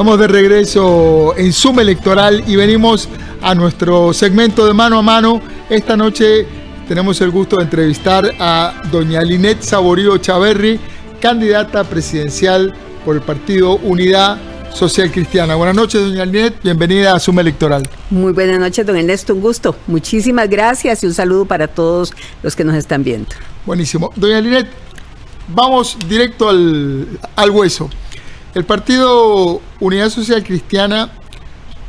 Estamos de regreso en Suma Electoral y venimos a nuestro segmento de mano a mano. Esta noche tenemos el gusto de entrevistar a doña Linet Saborío Chaverri, candidata presidencial por el partido Unidad Social Cristiana. Buenas noches, doña Linet, bienvenida a Suma Electoral. Muy buenas noches, don Ernesto, un gusto. Muchísimas gracias y un saludo para todos los que nos están viendo. Buenísimo. Doña Linet, vamos directo al, al hueso. El partido Unidad Social Cristiana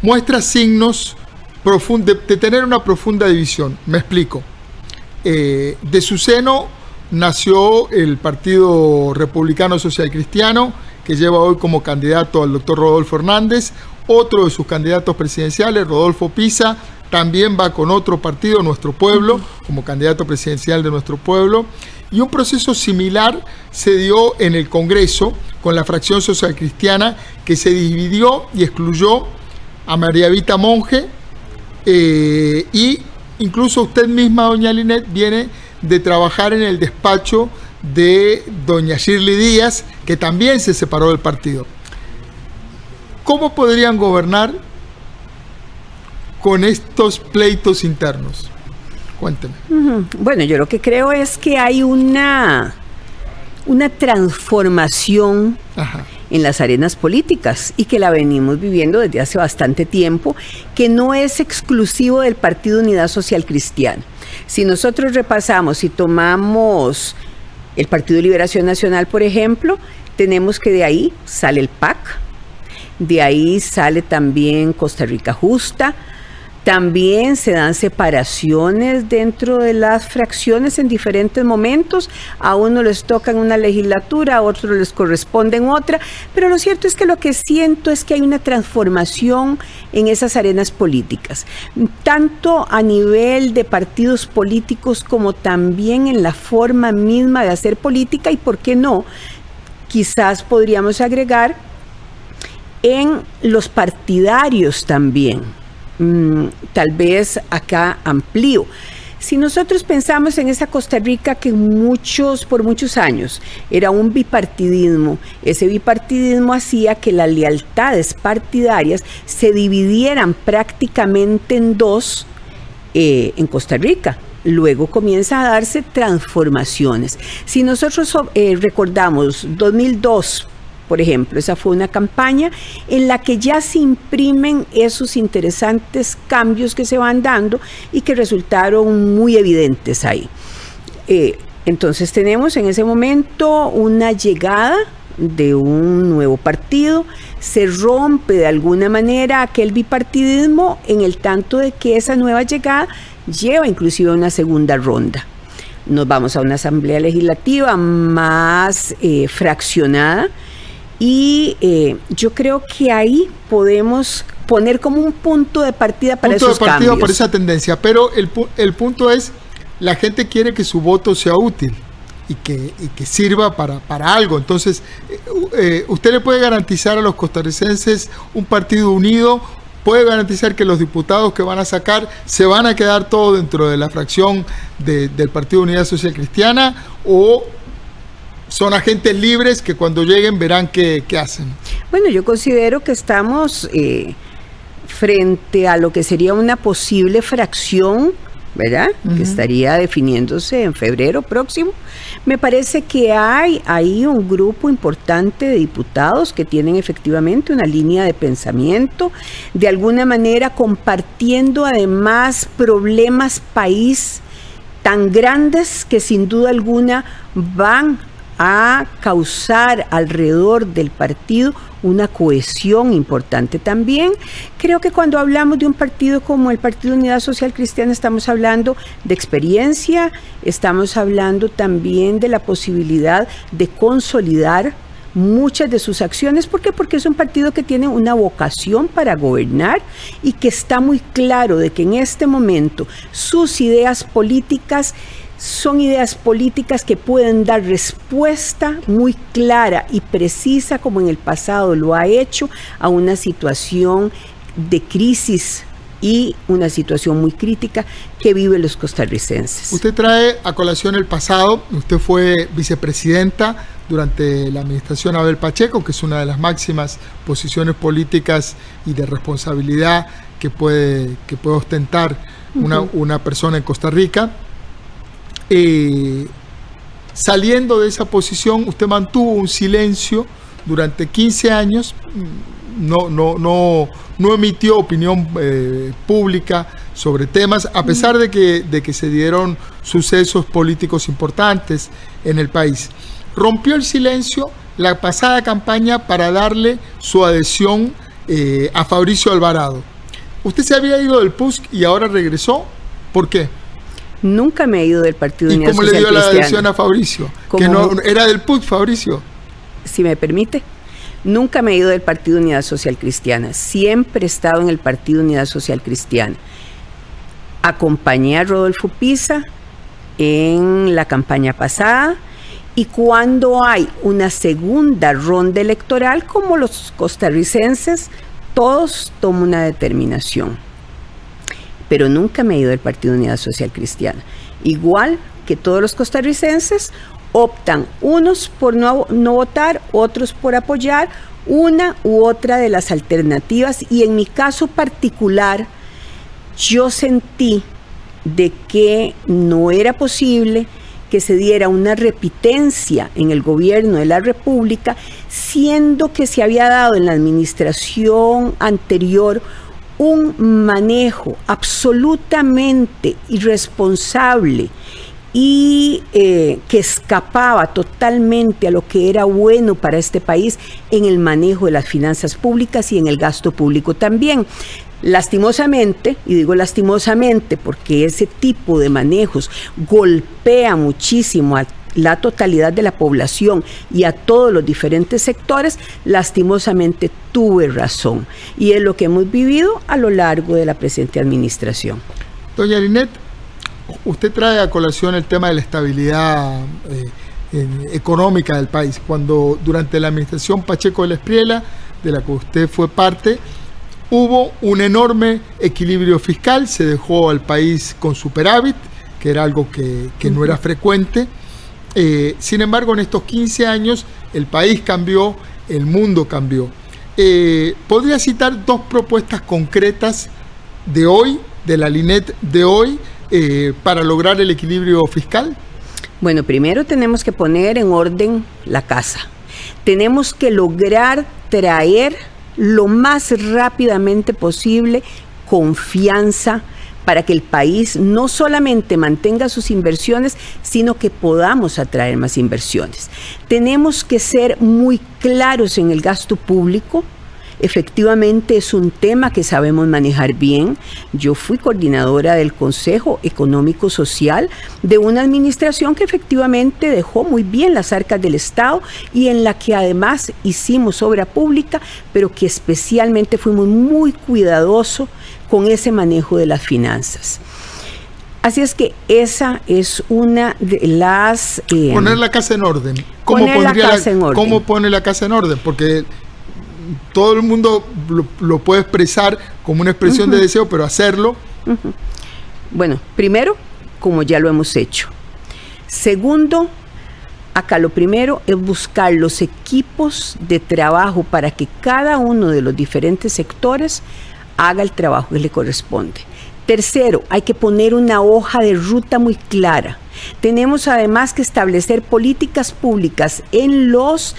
muestra signos de, de, tener una profunda división. Me explico. Eh, de su seno nació el Partido Republicano Social Cristiano, que lleva hoy como candidato al doctor Rodolfo Hernández. Otro de sus candidatos presidenciales, Rodolfo Pisa, también va con otro partido, Nuestro Pueblo, como candidato presidencial de Nuestro Pueblo. Y un proceso similar se dio en el Congreso con la fracción social cristiana que se dividió y excluyó a María Vita Monge eh, y incluso usted misma, doña Linet, viene de trabajar en el despacho de doña Shirley Díaz, que también se separó del partido. ¿Cómo podrían gobernar con estos pleitos internos? Cuénteme. Bueno, yo lo que creo es que hay una, una transformación en las arenas políticas y que la venimos viviendo desde hace bastante tiempo, que no es exclusivo del Partido Unidad Social Cristiana. Si nosotros repasamos y tomamos el Partido de Liberación Nacional, por ejemplo, tenemos que de ahí sale el PAC, de ahí sale también Costa Rica Justa, también se dan separaciones dentro de las fracciones en diferentes momentos. A uno les toca en una legislatura, a otros les corresponde en otra. Pero lo cierto es que lo que siento es que hay una transformación en esas arenas políticas, tanto a nivel de partidos políticos como también en la forma misma de hacer política y, ¿por qué no? Quizás podríamos agregar en los partidarios también Mm, tal vez acá amplío. Si nosotros pensamos en esa Costa Rica que muchos, por muchos años era un bipartidismo, ese bipartidismo hacía que las lealtades partidarias se dividieran prácticamente en dos eh, en Costa Rica. Luego comienza a darse transformaciones. Si nosotros eh, recordamos 2002, por ejemplo. Esa fue una campaña en la que ya se imprimen esos interesantes cambios que se van dando y que resultaron muy evidentes ahí. Eh, entonces tenemos en ese momento una llegada de un nuevo partido, se rompe de alguna manera aquel bipartidismo en el tanto de que esa nueva llegada lleva inclusive a una segunda ronda. Nos vamos a una asamblea legislativa más eh, fraccionada, y eh, yo creo que ahí podemos poner como un punto de partida para punto de partida por esa tendencia, pero el, el, punto es, la gente quiere que su voto sea útil y que, que sirva para, para, algo. Entonces, eh, eh, usted le puede garantizar a los costarricenses un partido unido, puede garantizar que los diputados que van a sacar se van a quedar todos dentro de la fracción del Partido Unidad Social Cristiana o son agentes libres que cuando lleguen verán qué, hacen. Bueno, yo considero que estamos eh, frente a lo que sería una posible fracción, ¿verdad? Que estaría definiéndose en febrero próximo. Me parece que hay ahí un grupo importante de diputados que tienen efectivamente una línea de pensamiento, de alguna manera compartiendo además problemas país tan grandes que sin duda alguna van a causar alrededor del partido una cohesión importante también. Creo que cuando hablamos de un partido como el Partido Unidad Social Cristiana estamos hablando de experiencia, estamos hablando también de la posibilidad de consolidar muchas de sus acciones. ¿Por qué? Porque es un partido que tiene una vocación para gobernar y que está muy claro de que en este momento sus ideas políticas son ideas políticas que pueden dar respuesta muy clara y precisa, como en el pasado lo ha hecho, a una situación de crisis y una situación muy crítica que viven los costarricenses. Usted trae a colación el pasado, usted fue vicepresidenta durante la administración Abel Pacheco, que es una de las máximas posiciones políticas y de responsabilidad que puede, que puede ostentar una, persona en Costa Rica. Eh, saliendo de esa posición, usted mantuvo un silencio durante 15 años, no, no, no, no emitió opinión eh, pública sobre temas, a pesar de que, de que se dieron sucesos políticos importantes en el país. Rompió el silencio la pasada campaña para darle su adhesión eh, a Fabricio Alvarado. Usted se había ido del PUSC y ahora regresó. ¿Por qué? Nunca me he ido del Partido ¿Y cómo le dio la adhesión a Fabricio? Que no era del PUSC, Fabricio. Si me permite. Nunca me he ido del Partido Unidad Social Cristiana. Siempre he estado en el Partido Unidad Social Cristiana. Acompañé a Rodolfo Pisa en la campaña pasada y cuando hay una segunda ronda electoral, como los costarricenses, todos toman una determinación. Pero nunca me he ido del Partido Unidad Social Cristiana. Igual que todos los costarricenses, optan unos por no, no votar, otros por apoyar una u otra de las alternativas y en mi caso particular yo sentí de que no era posible que se diera una repitencia en el gobierno de la República, siendo que se había dado en la administración anterior un manejo absolutamente irresponsable y eh, que escapaba totalmente a lo que era bueno para este país en el manejo de las finanzas públicas y en el gasto público también. Lastimosamente, y digo lastimosamente porque ese tipo de manejos golpea muchísimo a la totalidad de la población y a todos los diferentes sectores, lastimosamente tuve razón. Y es lo que hemos vivido a lo largo de la presente administración. Doña Linet, usted trae a colación el tema de la estabilidad eh, económica del país. Cuando durante la administración Pacheco de la Espriela, de la que usted fue parte, hubo un enorme equilibrio fiscal, se dejó al país con superávit, que era algo que, no era frecuente. Eh, sin embargo, en estos 15 años el país cambió, el mundo cambió. Eh, ¿Podría citar dos propuestas concretas de hoy, de la LINET de hoy, eh, para lograr el equilibrio fiscal? Bueno, primero tenemos que poner en orden la casa. Tenemos que lograr traer lo más rápidamente posible confianza para que el país no solamente mantenga sus inversiones, sino que podamos atraer más inversiones. Tenemos que ser muy claros en el gasto público, Efectivamente es un tema que sabemos manejar bien. Yo fui coordinadora del Consejo Económico Social de una administración que efectivamente dejó muy bien las arcas del Estado y en la que además hicimos obra pública, pero que especialmente fuimos muy cuidadosos con ese manejo de las finanzas. Así es que esa es una de las... Eh, poner la casa en orden. ¿Cómo, la casa en orden. ¿Cómo pone la casa en orden? Porque todo el mundo lo, puede expresar como una expresión de deseo, pero hacerlo. Bueno, primero, como ya lo hemos hecho. Segundo, acá lo primero es buscar los equipos de trabajo para que cada uno de los diferentes sectores haga el trabajo que le corresponde. Tercero, hay que poner una hoja de ruta muy clara. Tenemos además que establecer políticas públicas en los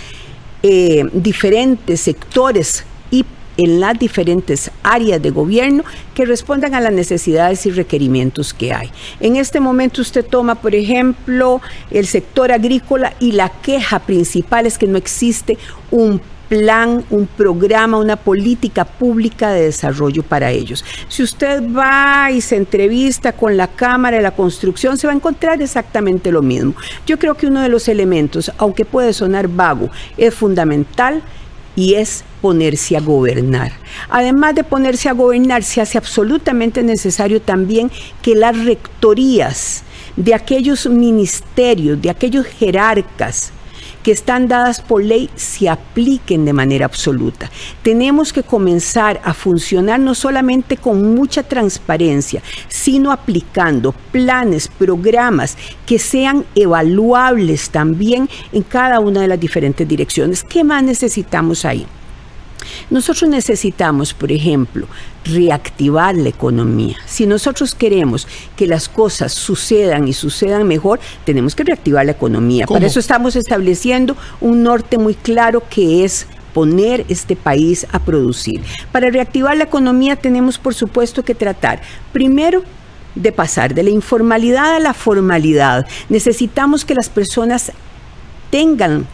eh, diferentes sectores y en las diferentes áreas de gobierno que respondan a las necesidades y requerimientos que hay. En este momento usted toma, por ejemplo, el sector agrícola y la queja principal es que no existe un plan, un programa, una política pública de desarrollo para ellos. Si usted va y se entrevista con la Cámara de la Construcción, se va a encontrar exactamente lo mismo. Yo creo que uno de los elementos, aunque puede sonar vago, es fundamental y es ponerse a gobernar. Además de ponerse a gobernar, se hace absolutamente necesario también que las rectorías de aquellos ministerios, de aquellos jerarcas, que están dadas por ley se apliquen de manera absoluta. Tenemos que comenzar a funcionar no solamente con mucha transparencia, sino aplicando planes, programas que sean evaluables también en cada una de las diferentes direcciones. ¿Qué más necesitamos ahí? Nosotros necesitamos, por ejemplo, reactivar la economía. Si nosotros queremos que las cosas sucedan y sucedan mejor, tenemos que reactivar la economía. Por eso estamos estableciendo un norte muy claro que es poner este país a producir. Para reactivar la economía tenemos, por supuesto, que tratar primero de pasar de la informalidad a la formalidad. Necesitamos que las personas tengan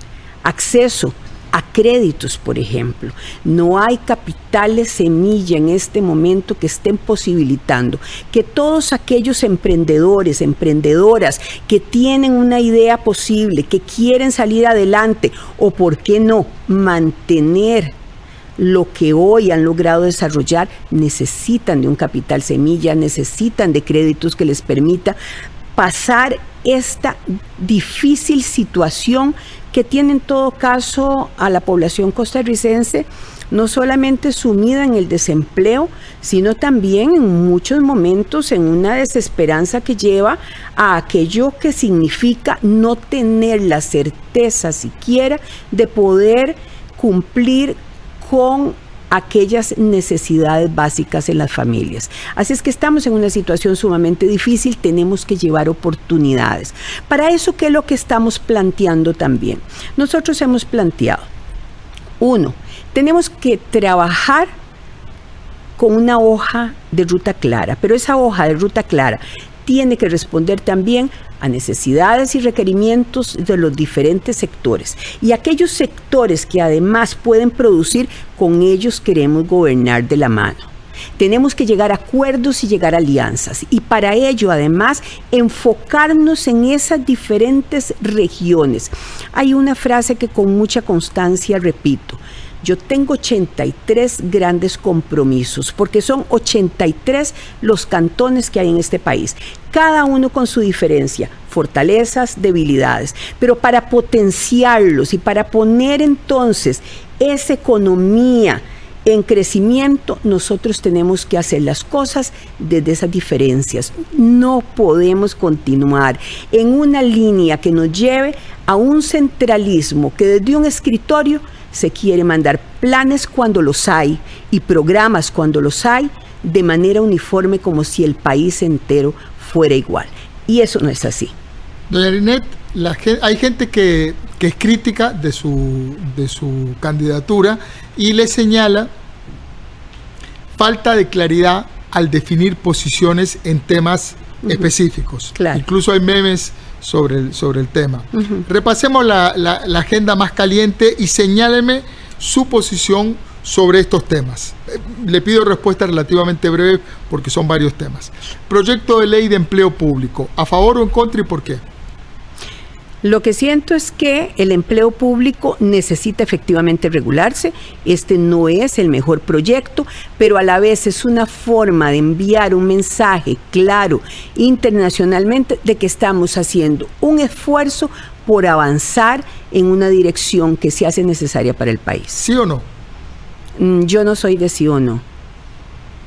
acceso a créditos, por ejemplo. No hay capitales semilla en este momento que estén posibilitando que todos aquellos emprendedores, emprendedoras que tienen una idea posible, que quieren salir adelante o, por qué no, mantener lo que hoy han logrado desarrollar, necesitan de un capital semilla, necesitan de créditos que les permita pasar esta difícil situación que tiene en todo caso a la población costarricense no solamente sumida en el desempleo, sino también en muchos momentos en una desesperanza que lleva a aquello que significa no tener la certeza siquiera de poder cumplir con aquellas necesidades básicas en las familias. Así es que estamos en una situación sumamente difícil, tenemos que llevar oportunidades. Para eso, ¿qué es lo que estamos planteando también? Nosotros hemos planteado, uno, tenemos que trabajar con una hoja de ruta clara, pero esa hoja de ruta clara tiene que responder también a necesidades y requerimientos de los diferentes sectores. Y aquellos sectores que además pueden producir, con ellos queremos gobernar de la mano. Tenemos que llegar a acuerdos y llegar a alianzas. Y para ello, además, enfocarnos en esas diferentes regiones. Hay una frase que con mucha constancia repito. Yo tengo 83 grandes compromisos, porque son 83 los cantones que hay en este país, cada uno con su diferencia, fortalezas, debilidades, pero para potenciarlos y para poner entonces esa economía, en crecimiento nosotros tenemos que hacer las cosas desde esas diferencias. No podemos continuar en una línea que nos lleve a un centralismo que desde un escritorio se quiere mandar planes cuando los hay y programas cuando los hay de manera uniforme como si el país entero fuera igual. Y eso no es así. Doña Linet, hay gente que, es crítica de su, de su candidatura y le señala falta de claridad al definir posiciones en temas específicos. Incluso hay memes sobre el, sobre el tema. Repasemos la, agenda más caliente y señáleme su posición sobre estos temas. Eh, le pido respuesta relativamente breve porque son varios temas. Proyecto de ley de empleo público, ¿a favor o en contra y por qué? Lo que siento es que el empleo público necesita efectivamente regularse. Este no es el mejor proyecto, pero a la vez es una forma de enviar un mensaje claro internacionalmente de que estamos haciendo un esfuerzo por avanzar en una dirección que se hace necesaria para el país. ¿Sí o no? Mm, yo no soy de sí o no.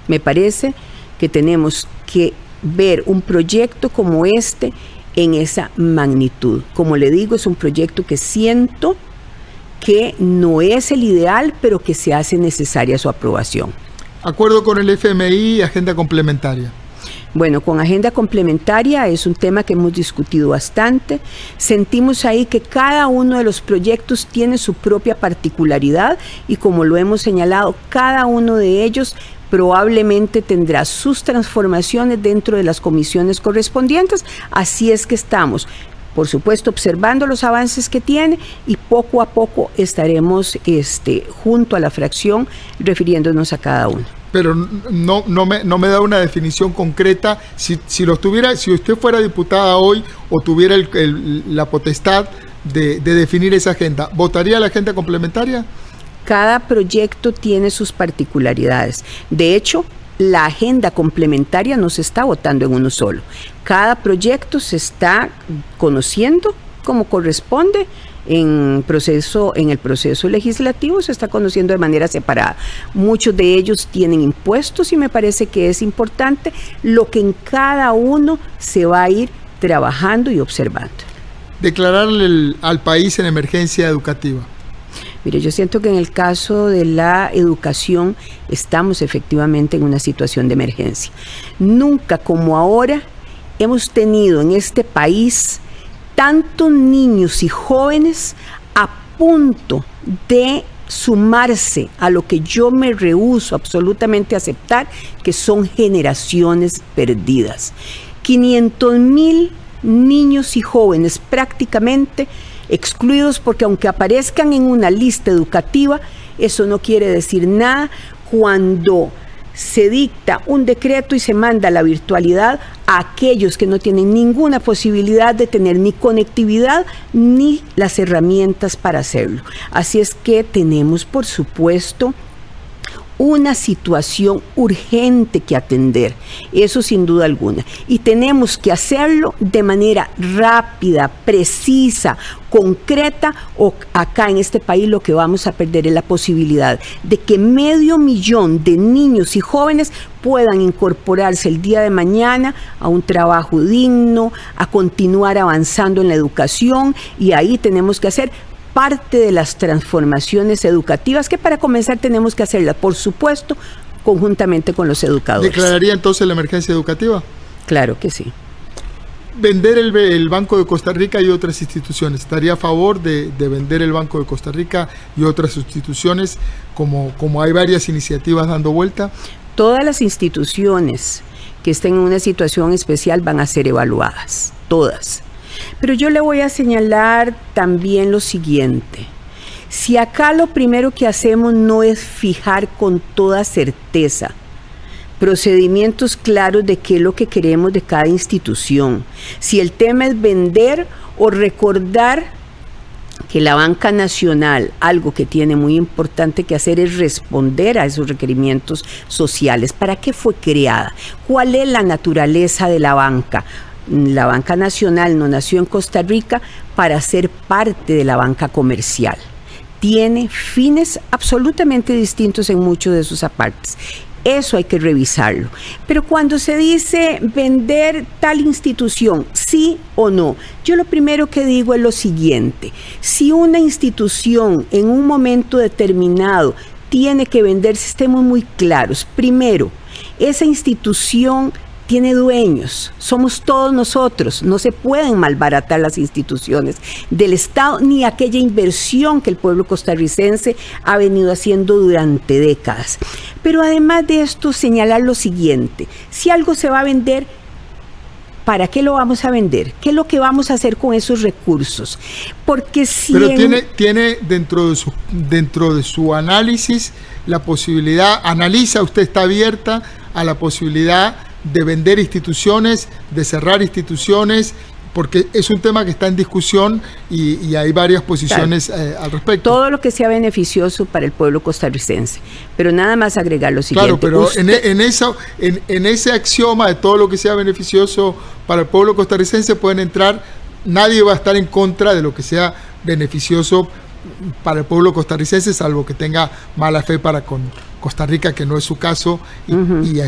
Me parece que tenemos que ver un proyecto como este en esa magnitud. Como le digo, es un proyecto que siento que no es el ideal, pero que se hace necesaria su aprobación. Acuerdo con el FMI, agenda complementaria. Bueno, con agenda complementaria es un tema que hemos discutido bastante. Sentimos ahí que cada uno de los proyectos tiene su propia particularidad y como lo hemos señalado, cada uno de ellos probablemente tendrá sus transformaciones dentro de las comisiones correspondientes. Así es que estamos por supuesto, observando los avances que tiene y poco a poco estaremos este, junto a la fracción refiriéndonos a cada uno. Pero no, no, me, no me da una definición concreta. Si, si, lo tuviera, si usted fuera diputada hoy o tuviera la potestad de, de definir esa agenda, ¿votaría la agenda complementaria? Cada proyecto tiene sus particularidades. De hecho, la agenda complementaria no se está votando en uno solo. Cada proyecto se está conociendo como corresponde en, proceso, en el proceso legislativo se está conociendo de manera separada. Muchos de ellos tienen impuestos y me parece que es importante lo que en cada uno se va a ir trabajando y observando. Declararle al país en emergencia educativa. Mire, yo siento que en el caso de la educación estamos efectivamente en una situación de emergencia. Nunca como ahora hemos tenido en este país tantos niños y jóvenes a punto de sumarse a lo que yo me rehuso absolutamente a aceptar, que son generaciones perdidas. 500 mil niños y jóvenes prácticamente excluidos porque aunque aparezcan en una lista educativa, eso no quiere decir nada cuando se dicta un decreto y se manda la virtualidad a aquellos que no tienen ninguna posibilidad de tener ni conectividad ni las herramientas para hacerlo. Así es que tenemos, por supuesto, una situación urgente que atender, eso sin duda alguna. Y tenemos que hacerlo de manera rápida, precisa, concreta, o acá en este país lo que vamos a perder es la posibilidad de que medio millón de niños y jóvenes puedan incorporarse el día de mañana a un trabajo digno, a continuar avanzando en la educación y ahí tenemos que hacer parte de las transformaciones educativas que para comenzar tenemos que hacerlas, por supuesto, conjuntamente con los educadores. ¿Declararía entonces la emergencia educativa? Claro que sí. Vender el, Banco de Costa Rica y otras instituciones. ¿Estaría a favor de, vender el Banco de Costa Rica y otras instituciones como, como hay varias iniciativas dando vuelta? Todas las instituciones que estén en una situación especial van a ser evaluadas, todas pero yo le voy a señalar también lo siguiente. Si acá lo primero que hacemos no es fijar con toda certeza procedimientos claros de qué es lo que queremos de cada institución, si el tema es vender o recordar que la banca nacional, algo que tiene muy importante que hacer es responder a esos requerimientos sociales. ¿Para qué fue creada? ¿Cuál es la naturaleza de la banca? La banca nacional no nació en Costa Rica para ser parte de la banca comercial. Tiene fines absolutamente distintos en muchos de sus apartes. Eso hay que revisarlo. Pero cuando se dice vender tal institución, sí o no, yo lo primero que digo es lo siguiente. Si una institución en un momento determinado tiene que venderse, estemos muy claros. Primero, esa institución tiene dueños, somos todos nosotros, no se pueden malbaratar las instituciones del Estado ni aquella inversión que el pueblo costarricense ha venido haciendo durante décadas. Pero además de esto, señalar lo siguiente, si algo se va a vender, ¿para qué lo vamos a vender? ¿Qué es lo que vamos a hacer con esos recursos? Porque si... Pero tiene, tiene dentro, de su, dentro de su análisis la posibilidad, analiza, usted está abierta a la posibilidad de vender instituciones, de cerrar instituciones, porque es un tema que está en discusión y, hay varias posiciones eh, al respecto. Todo lo que sea beneficioso para el pueblo costarricense, pero nada más agregar lo siguiente. Claro, pero en, en, eso, en, en, ese axioma de todo lo que sea beneficioso para el pueblo costarricense pueden entrar, nadie va a estar en contra de lo que sea beneficioso para el pueblo costarricense, salvo que tenga mala fe para con Costa Rica, que no es su caso, y, y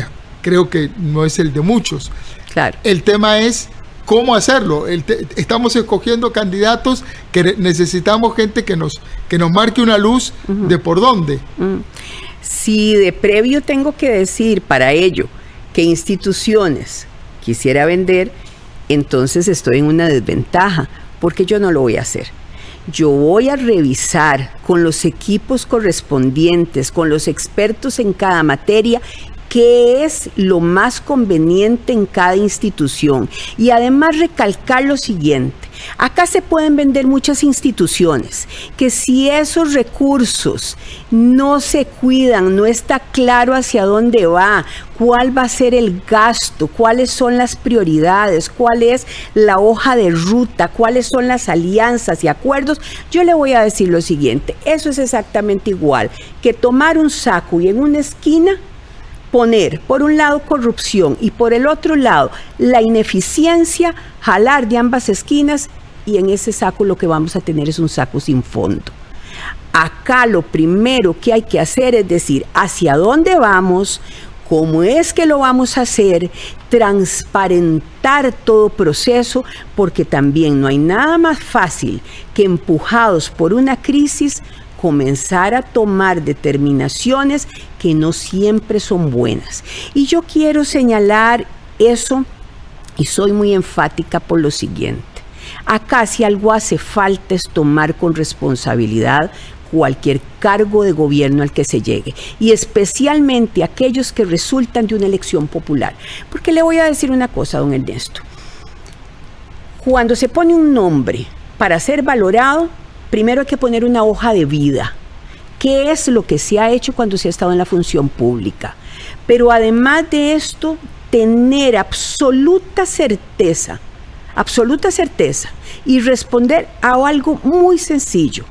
creo que no es el de muchos. Claro. El tema es cómo hacerlo. estamos escogiendo candidatos que necesitamos gente que nos, que nos marque una luz de por dónde. Si de previo tengo que decir para ello que instituciones quisiera vender, entonces estoy en una desventaja, porque yo no lo voy a hacer. Yo voy a revisar con los equipos correspondientes, con los expertos en cada materia qué es lo más conveniente en cada institución. Y además recalcar lo siguiente, acá se pueden vender muchas instituciones, que si esos recursos no se cuidan, no está claro hacia dónde va, cuál va a ser el gasto, cuáles son las prioridades, cuál es la hoja de ruta, cuáles son las alianzas y acuerdos, yo le voy a decir lo siguiente, eso es exactamente igual que tomar un saco y en una esquina poner por un lado corrupción y por el otro lado la ineficiencia, jalar de ambas esquinas y en ese saco lo que vamos a tener es un saco sin fondo. Acá lo primero que hay que hacer es decir hacia dónde vamos, cómo es que lo vamos a hacer, transparentar todo proceso, porque también no hay nada más fácil que empujados por una crisis comenzar a tomar determinaciones que no siempre son buenas. Y yo quiero señalar eso y soy muy enfática por lo siguiente. Acá si algo hace falta es tomar con responsabilidad cualquier cargo de gobierno al que se llegue, y especialmente aquellos que resultan de una elección popular. Porque le voy a decir una cosa, don Ernesto. Cuando se pone un nombre para ser valorado, primero hay que poner una hoja de vida. ¿Qué es lo que se ha hecho cuando se ha estado en la función pública? Pero además de esto, tener absoluta certeza, absoluta certeza, y responder a algo muy sencillo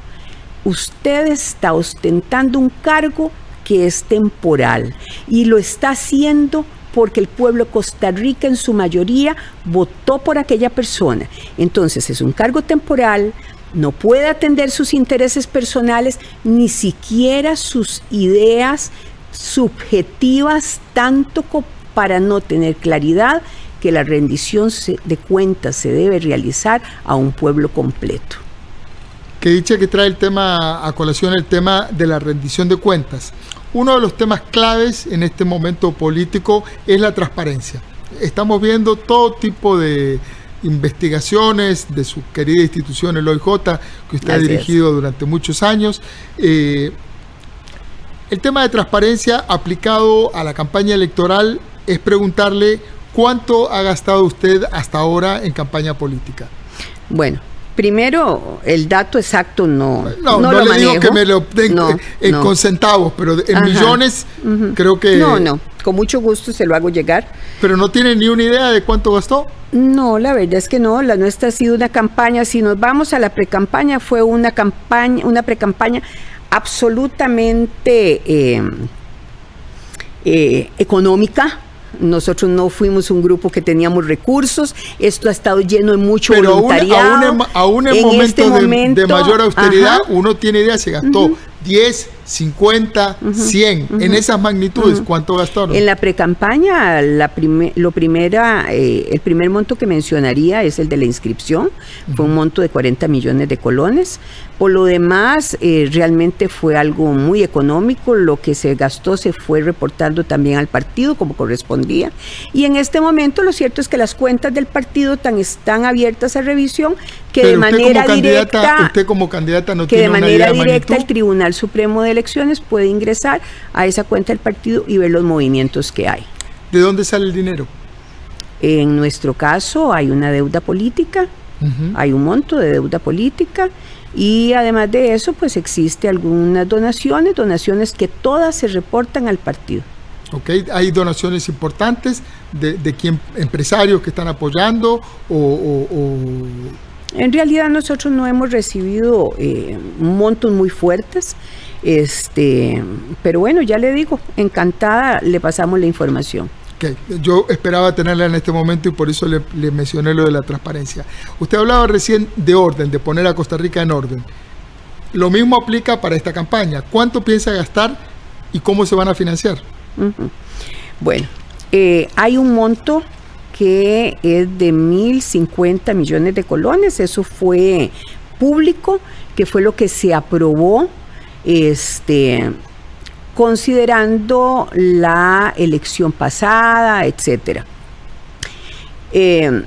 usted está ostentando un cargo que es temporal y lo está haciendo porque el pueblo de Costa Rica en su mayoría votó por aquella persona. Entonces es un cargo temporal, no puede atender sus intereses personales, ni siquiera sus ideas subjetivas, tanto para no tener claridad que la rendición de cuentas se debe realizar a un pueblo completo que dice que trae el tema a colación el tema de la rendición de cuentas. Uno de los temas claves en este momento político es la transparencia. Estamos viendo todo tipo de investigaciones de su querida institución, el OIJ, que usted ha dirigido durante muchos años. Eh, el tema de transparencia aplicado a la campaña electoral es preguntarle cuánto ha gastado usted hasta ahora en campaña política. Bueno, Primero, el dato exacto no, no, no, le digo que me lo den con centavos, pero en millones creo que... No, no, con mucho gusto se lo hago llegar. ¿Pero no tiene ni una idea de cuánto gastó? No, la verdad es que no, la nuestra ha sido una campaña, si nos vamos a la precampaña, fue una campaña, una precampaña absolutamente eh, eh, económica, nosotros no fuimos un grupo que teníamos recursos. Esto ha estado lleno de mucho voluntariado. Aún, en, momentos de, mayor austeridad, uno tiene idea, se gastó 10, 50, 100. En esas magnitudes, ¿cuánto gastaron? En la precampaña, la lo primera, eh, el primer monto que mencionaría es el de la inscripción. Fue un monto de 40 millones de colones. Por lo demás, eh, realmente fue algo muy económico. Lo que se gastó se fue reportando también al partido como correspondía. Y en este momento lo cierto es que las cuentas del partido tan, están abiertas a revisión que de manera directa... Usted como candidata no que de manera directa el Tribunal Supremo de Elecciones puede ingresar a esa cuenta del partido y ver los movimientos que hay. ¿De dónde sale el dinero? En nuestro caso hay una deuda política, hay un monto de deuda política y además de eso, pues existe algunas donaciones, donaciones que todas se reportan al partido. Ok, hay donaciones importantes de, de quién, empresarios que están apoyando o, En realidad nosotros no hemos recibido eh, montos muy fuertes, este, pero bueno, ya le digo, encantada le pasamos la información. Yo esperaba tenerla en este momento y por eso le, mencioné lo de la transparencia. Usted hablaba recién de orden, de poner a Costa Rica en orden. Lo mismo aplica para esta campaña. ¿Cuánto piensa gastar y cómo se van a financiar? Bueno, eh, hay un monto que es de 1.050 millones de colones. Eso fue público, que fue lo que se aprobó este, considerando la elección pasada, etcétera. Eh,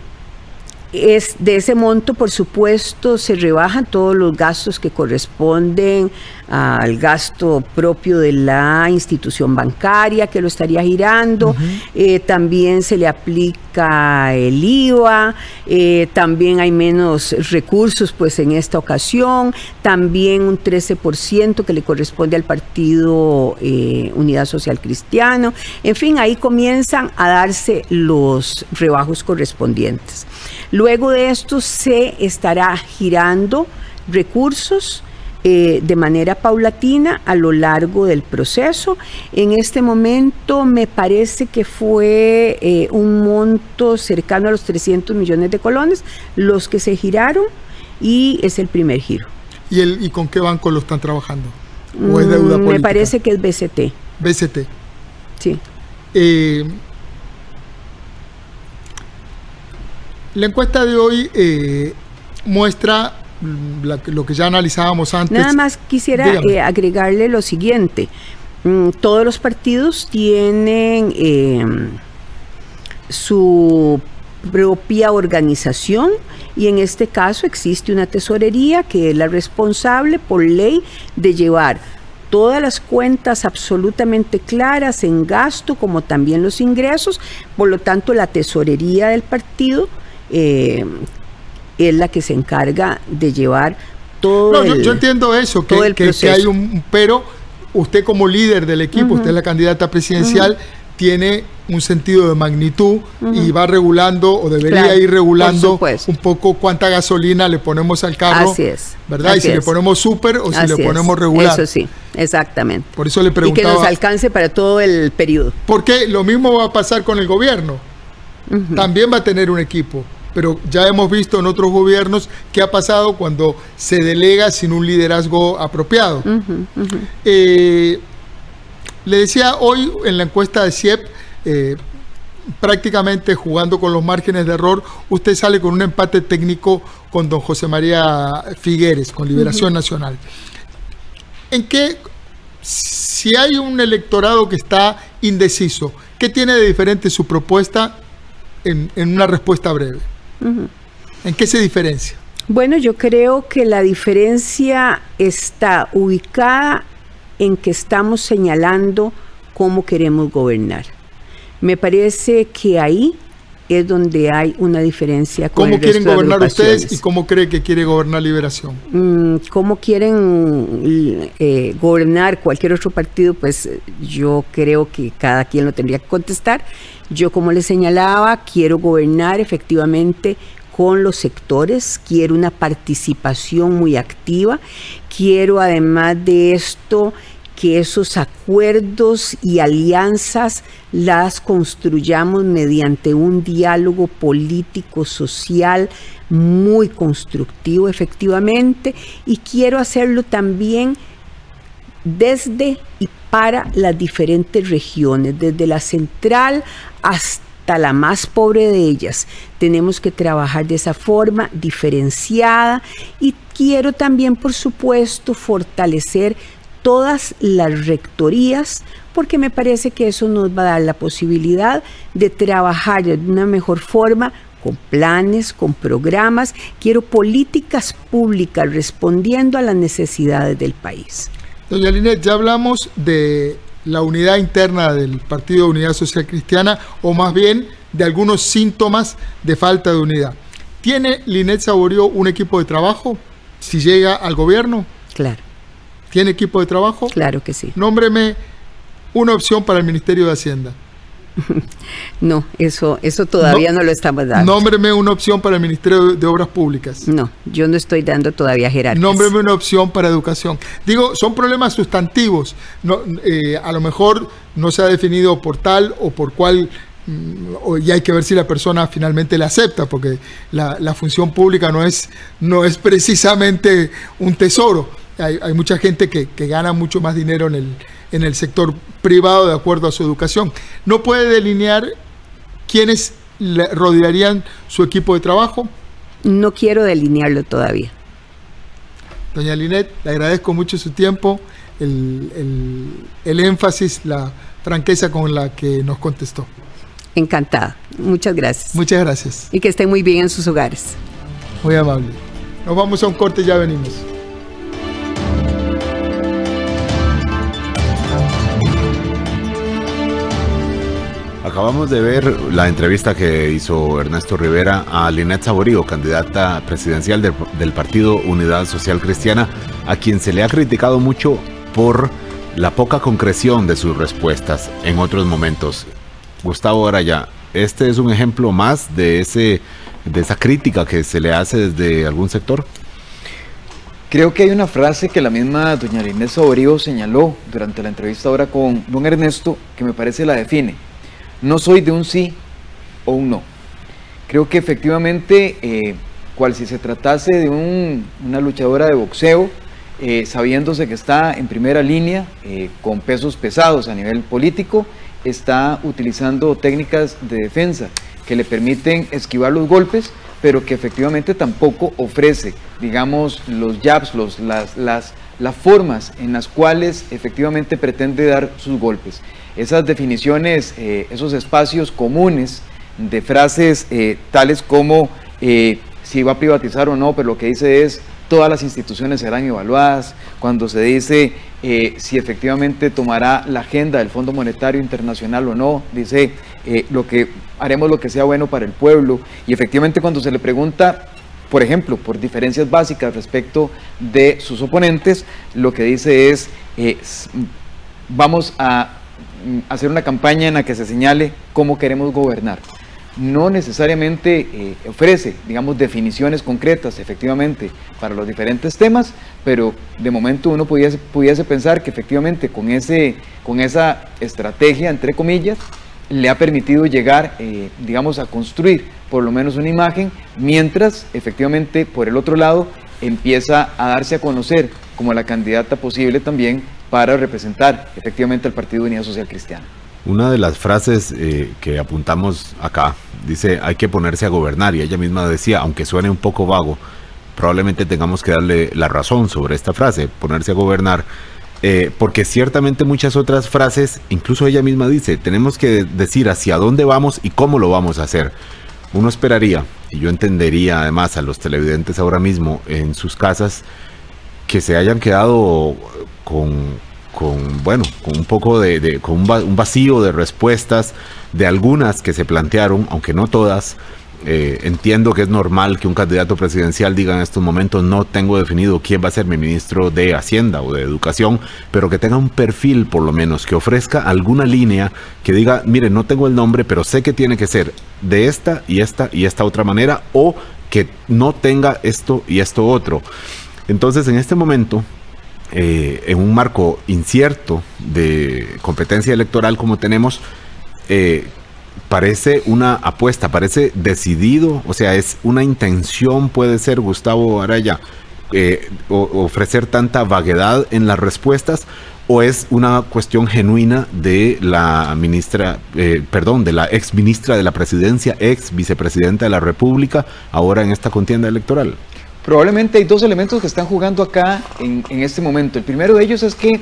es de ese monto, por supuesto, se rebajan todos los gastos que corresponden al gasto propio de la institución bancaria que lo estaría girando. Eh, también se le aplica el IVA. Eh, también hay menos recursos, pues, en esta ocasión. También un 13% que le corresponde al Partido eh, Unidad Social Cristiano. En fin, ahí comienzan a darse los rebajos correspondientes. Luego de esto se estará girando recursos eh, de manera paulatina a lo largo del proceso. En este momento me parece que fue eh, un monto cercano a los 300 millones de colones los que se giraron. y es el primer giro. ¿Y, el, y con qué banco lo están trabajando? ¿O es deuda política? Me parece que es BCT. BCT. Sí. Eh, la encuesta de hoy eh, muestra lo que ya analizábamos antes. Nada más quisiera eh, agregarle lo siguiente. Mm, todos los partidos tienen em, su propia organización y en este caso existe una tesorería que es la responsable por ley de llevar todas las cuentas absolutamente claras en gasto como también los ingresos, por lo tanto la tesorería del partido eh, es la que se encarga de llevar todo el, yo, entiendo eso, que, que, hay un pero usted como líder del equipo, usted es la candidata presidencial, tiene un sentido de magnitud y va regulando o debería ir regulando un poco cuánta gasolina le ponemos al carro. Así es. ¿Verdad? y si le ponemos súper o si le ponemos regular. Eso sí, exactamente. Por eso le preguntaba. Y que nos alcance para todo el periodo. Porque lo mismo va a pasar con el gobierno. También va a tener un equipo pero ya hemos visto en otros gobiernos qué ha pasado cuando se delega sin un liderazgo apropiado. Eh, le decía hoy en la encuesta de CIEP, eh, prácticamente jugando con los márgenes de error, usted sale con un empate técnico con don José María Figueres, con Liberación Nacional. ¿En qué, si hay un electorado que está indeciso, qué tiene de diferente su propuesta en una respuesta breve? ¿En qué se diferencia? Bueno, yo creo que la diferencia está ubicada en que estamos señalando cómo queremos gobernar. Me parece que ahí es donde hay una diferencia con ¿Cómo quieren gobernar ustedes y cómo cree que quiere gobernar Liberación? Mm, ¿Cómo quieren eh, gobernar cualquier otro partido? Pues yo creo que cada quien lo tendría que contestar. Yo, como les señalaba, quiero gobernar efectivamente con los sectores, quiero una participación muy activa, quiero además de esto que esos acuerdos y alianzas las construyamos mediante un diálogo político, social, muy constructivo efectivamente, y quiero hacerlo también desde y para las diferentes regiones, desde la central hasta la más pobre de ellas. Tenemos que trabajar de esa forma diferenciada y quiero también, por supuesto, fortalecer todas las rectorías, porque me parece que eso nos va a dar la posibilidad de trabajar de una mejor forma con planes, con programas. Quiero políticas públicas respondiendo a las necesidades del país. Doña Linet, ya hablamos de la unidad interna del Partido de Unidad Social Cristiana, o más bien de algunos síntomas de falta de unidad. ¿Tiene Linet Saborío un equipo de trabajo si llega al gobierno? Claro. ¿Tiene equipo de trabajo? Claro que sí. Nómbreme una opción para el Ministerio de Hacienda. No, eso, eso todavía no, lo estamos dando. Nómbreme una opción para el Ministerio de Obras Públicas. No, yo no estoy dando todavía jerarquías. Nómbreme una opción para educación. Digo, son problemas sustantivos. No, eh, a lo mejor no se ha definido por tal o por cual mm, y hay que ver si la persona finalmente le acepta, porque la, función pública no es, no es precisamente un tesoro hay, mucha gente que, gana mucho más dinero en el, en el sector privado de acuerdo a su educación. ¿No puede delinear quiénes rodearían su equipo de trabajo? No quiero delinearlo todavía. Doña Linet, le agradezco mucho su tiempo, el, el énfasis, la franqueza con la que nos contestó. Encantada. Muchas gracias. Muchas gracias. Y que estén muy bien en sus hogares. Muy amable. Nos vamos a un corte y ya venimos. Acabamos de ver la entrevista que hizo Ernesto Rivera a Linet Saborío, candidata presidencial del, Partido Unidad Social Cristiana, a quien se le ha criticado mucho por la poca concreción de sus respuestas en otros momentos. Gustavo Araya, ¿este es un ejemplo más de, ese, de esa crítica que se le hace desde algún sector? Creo que hay una frase que la misma doña Linet Saborío señaló durante la entrevista ahora con don Ernesto que me parece la define no soy de un sí o un no. Creo que efectivamente eh, cual si se tratase de una luchadora de boxeo, eh, sabiéndose que está en primera línea eh, con pesos pesados a nivel político, está utilizando técnicas de defensa que le permiten esquivar los golpes, pero que efectivamente tampoco ofrece, digamos, los jabs, los, las, las, las formas en las cuales efectivamente pretende dar sus golpes. Esas definiciones, eh, esos espacios comunes de frases tales como si va a privatizar o no, pero lo que dice es todas las instituciones serán evaluadas, cuando se dice eh, si efectivamente tomará la agenda del Fondo Monetario Internacional o no, dice eh, lo que haremos lo que sea bueno para el pueblo, y efectivamente cuando se le pregunta, por ejemplo, por diferencias básicas respecto de sus oponentes, lo que dice es, eh, vamos a hacer una campaña en la que se señale cómo queremos gobernar. No necesariamente eh, ofrece, digamos, definiciones concretas, efectivamente, para los diferentes temas, pero de momento uno pudiese, pudiese pensar que efectivamente con, ese, con esa estrategia, entre comillas, le ha permitido llegar, eh, digamos, a construir por lo menos una imagen, mientras efectivamente por el otro lado empieza a darse a conocer como la candidata posible también para representar efectivamente al Partido Unidad Social Cristiana. Una de las frases eh, que apuntamos acá dice hay que ponerse a gobernar y ella misma decía, aunque suene un poco vago, probablemente tengamos que darle la razón sobre esta frase, ponerse a gobernar, eh, porque ciertamente muchas otras frases, incluso ella misma dice, tenemos que decir hacia dónde vamos y cómo lo vamos a hacer. Uno esperaría, y yo entendería además a los televidentes ahora mismo en sus casas, que se hayan quedado con, con, bueno, con un poco de, con un vacío de respuestas de algunas que se plantearon, aunque no todas. Eh, entiendo que es normal que un candidato presidencial diga en estos momentos no tengo definido quién va a ser mi ministro de Hacienda o de Educación, pero que tenga un perfil por lo menos, que ofrezca alguna línea que diga, mire, no tengo el nombre, pero sé que tiene que ser de esta y esta y esta otra manera, o que no tenga esto y esto otro. Entonces, en este momento, eh, en un marco incierto de competencia electoral como tenemos, eh, parece una apuesta, parece decidido, o sea, es una intención, puede ser, Gustavo Araya, eh, ofrecer tanta vaguedad en las respuestas, o es una cuestión genuina de la ministra, perdón, de la ex ministra de la presidencia, ex vicepresidenta de la República, ahora en esta contienda electoral. Probablemente hay dos elementos que están jugando acá en, este momento. El primero de ellos es que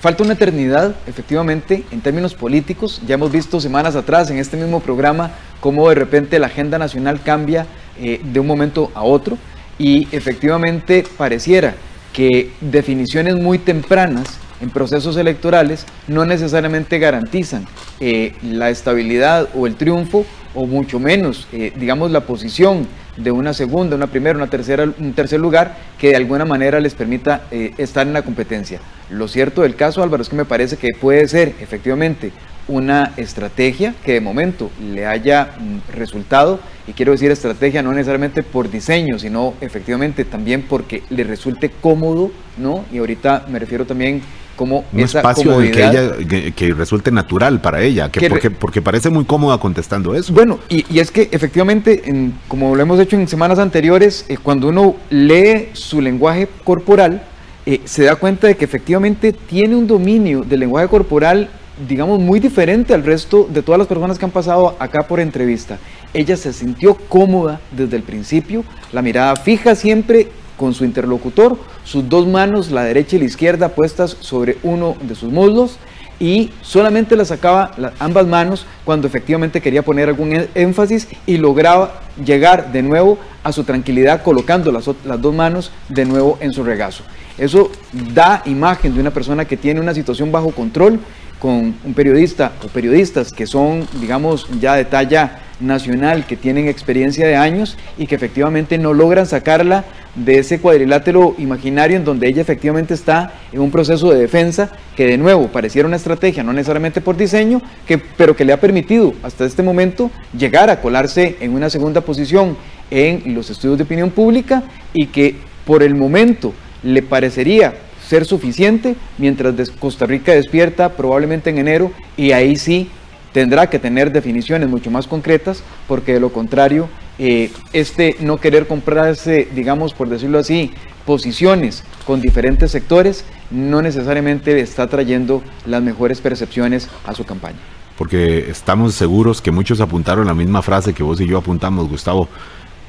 falta una eternidad, efectivamente, en términos políticos. Ya hemos visto semanas atrás en este mismo programa cómo de repente la agenda nacional cambia eh, de un momento a otro y efectivamente pareciera que definiciones muy tempranas en procesos electorales no necesariamente garantizan eh, la estabilidad o el triunfo o mucho menos, eh, digamos, la posición de una segunda, una primera, una tercera, un tercer lugar que de alguna manera les permita eh, estar en la competencia. Lo cierto del caso, Álvaro, es que me parece que puede ser efectivamente una estrategia que de momento le haya mm, resultado, y quiero decir estrategia no necesariamente por diseño, sino efectivamente también porque le resulte cómodo, ¿no? Y ahorita me refiero también como un espacio que, ella, que, resulte natural para ella, que, porque, porque parece muy cómoda contestando eso. Bueno, y, es que efectivamente, como lo hemos hecho en semanas anteriores, eh, cuando uno lee su lenguaje corporal, eh, se da cuenta de que efectivamente tiene un dominio del lenguaje corporal, digamos, muy diferente al resto de todas las personas que han pasado acá por entrevista. Ella se sintió cómoda desde el principio, la mirada fija siempre con su interlocutor, sus dos manos, la derecha y la izquierda, puestas sobre uno de sus muslos y solamente la sacaba ambas manos cuando efectivamente quería poner algún énfasis y lograba llegar de nuevo a su tranquilidad colocando las, las dos manos de nuevo en su regazo. Eso da imagen de una persona que tiene una situación bajo control con un periodista o periodistas que son, digamos, ya de talla nacional, que tienen experiencia de años y que efectivamente no logran sacarla de ese cuadrilátero imaginario en donde ella efectivamente está en un proceso de defensa que de nuevo pareciera una estrategia, no necesariamente por diseño, que, pero que le ha permitido hasta este momento llegar a colarse en una segunda posición en los estudios de opinión pública y que por el momento le parecería ser suficiente mientras Costa Rica despierta probablemente en enero y ahí sí tendrá que tener definiciones mucho más concretas porque de lo contrario eh, este no querer comprarse, digamos, por decirlo así, posiciones con diferentes sectores, no necesariamente está trayendo las mejores percepciones a su campaña. Porque estamos seguros que muchos apuntaron la misma frase que vos y yo apuntamos, Gustavo.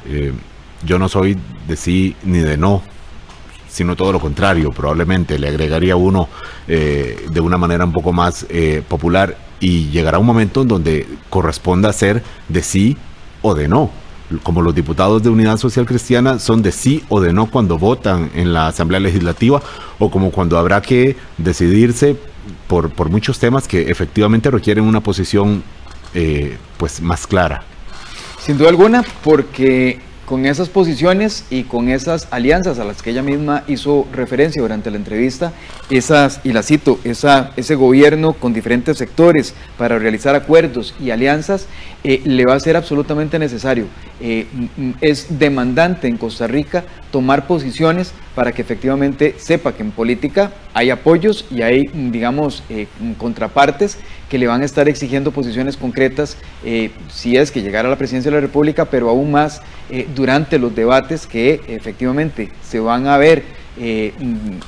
Eh, yo no soy de sí ni de no, sino todo lo contrario, probablemente le agregaría uno eh, de una manera un poco más popular y llegará un momento en donde corresponda ser de sí o de no. Como los diputados de Unidad Social Cristiana son de sí o de no cuando votan en la Asamblea Legislativa o como cuando habrá que decidirse por, por muchos temas que efectivamente requieren una posición eh, pues más clara. Sin duda alguna, porque con esas posiciones y con esas alianzas a las que ella misma hizo referencia durante la entrevista, esas, y la cito, esa, ese gobierno con diferentes sectores para realizar acuerdos y alianzas, eh, le va a ser absolutamente necesario. Eh, es demandante en Costa Rica tomar posiciones para que efectivamente sepa que en política hay apoyos y hay, digamos, eh, contrapartes que le van a estar exigiendo posiciones concretas si es que llegara a la presidencia de la República, pero aún más durante los debates que efectivamente se van a ver eh,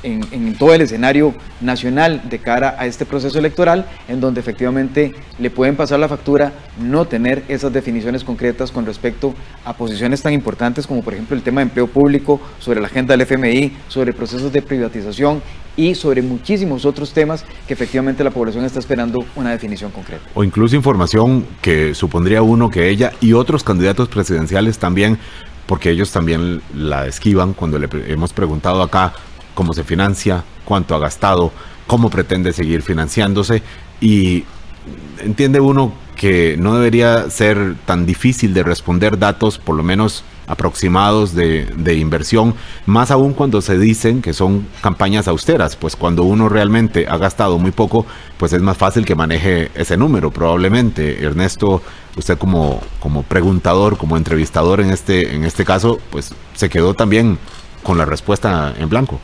en, todo el escenario nacional de cara a este proceso electoral, en donde efectivamente le pueden pasar la factura no tener esas definiciones concretas con respecto a posiciones tan importantes como por ejemplo el tema de empleo público, sobre la agenda del FMI, sobre procesos de privatización y sobre muchísimos otros temas que efectivamente la población está esperando una definición concreta. O incluso información que supondría uno que ella y otros candidatos presidenciales también porque ellos también la esquivan cuando le hemos preguntado acá cómo se financia, cuánto ha gastado, cómo pretende seguir financiándose y entiende uno que no debería ser tan difícil de responder datos, por lo menos aproximados de, inversión, más aún cuando se dicen que son campañas austeras, pues cuando uno realmente ha gastado muy poco, pues es más fácil que maneje ese número, probablemente. Ernesto, usted como, como preguntador, como entrevistador en este, en este caso, pues se quedó también con la respuesta en blanco.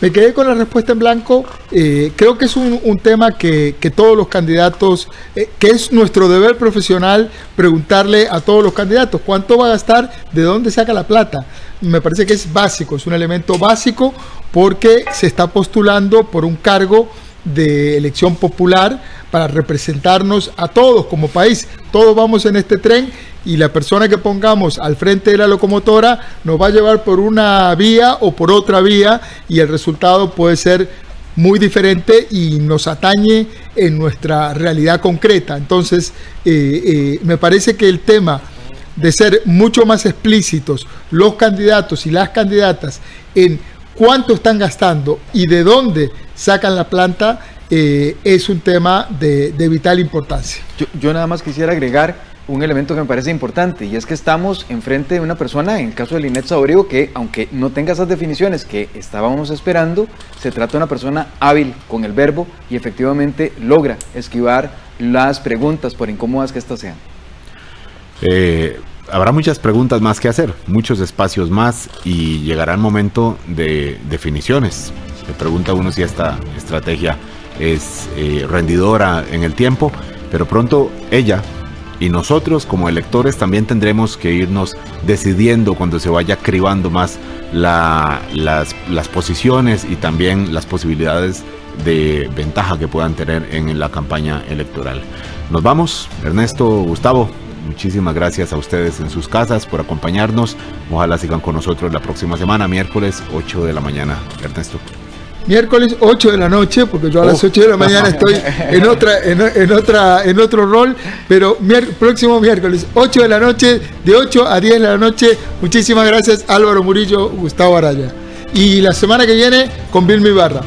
Me quedé con la respuesta en blanco. Eh, creo que es un, tema que, todos los candidatos, eh, que es nuestro deber profesional preguntarle a todos los candidatos cuánto va a gastar, de dónde saca la plata. Me parece que es básico, es un elemento básico porque se está postulando por un cargo de elección popular para representarnos a todos como país. Todos vamos en este tren y la persona que pongamos al frente de la locomotora nos va a llevar por una vía o por otra vía y el resultado puede ser muy diferente y nos atañe en nuestra realidad concreta. Entonces, eh, eh, me parece que el tema de ser mucho más explícitos los candidatos y las candidatas en cuánto están gastando y de dónde sacan la planta eh, es un tema de, vital importancia. Yo, nada más quisiera agregar un elemento que me parece importante y es que estamos enfrente de una persona, en el caso de Linet Saborío, que aunque no tenga esas definiciones que estábamos esperando, se trata de una persona hábil con el verbo y efectivamente logra esquivar las preguntas, por incómodas que éstas sean. Eh, habrá muchas preguntas más que hacer, muchos espacios más y llegará el momento de definiciones. Se pregunta uno si esta estrategia es eh, rendidora en el tiempo, pero pronto ella y nosotros como electores también tendremos que irnos decidiendo cuando se vaya cribando más las, las posiciones y también las posibilidades de ventaja que puedan tener en la campaña electoral. Nos vamos, Ernesto, Gustavo, muchísimas gracias a ustedes en sus casas por acompañarnos. Ojalá sigan con nosotros la próxima semana, miércoles 8 de la mañana. Ernesto miércoles 8 de la noche, porque yo a las 8 de la mañana estoy en otra, en, otra, en otro rol, pero próximo miércoles, 8 de la noche, de 8 a 10 de la noche. Muchísimas gracias Álvaro Murillo, Gustavo Araya. Y la semana que viene con Vilma Ibarra.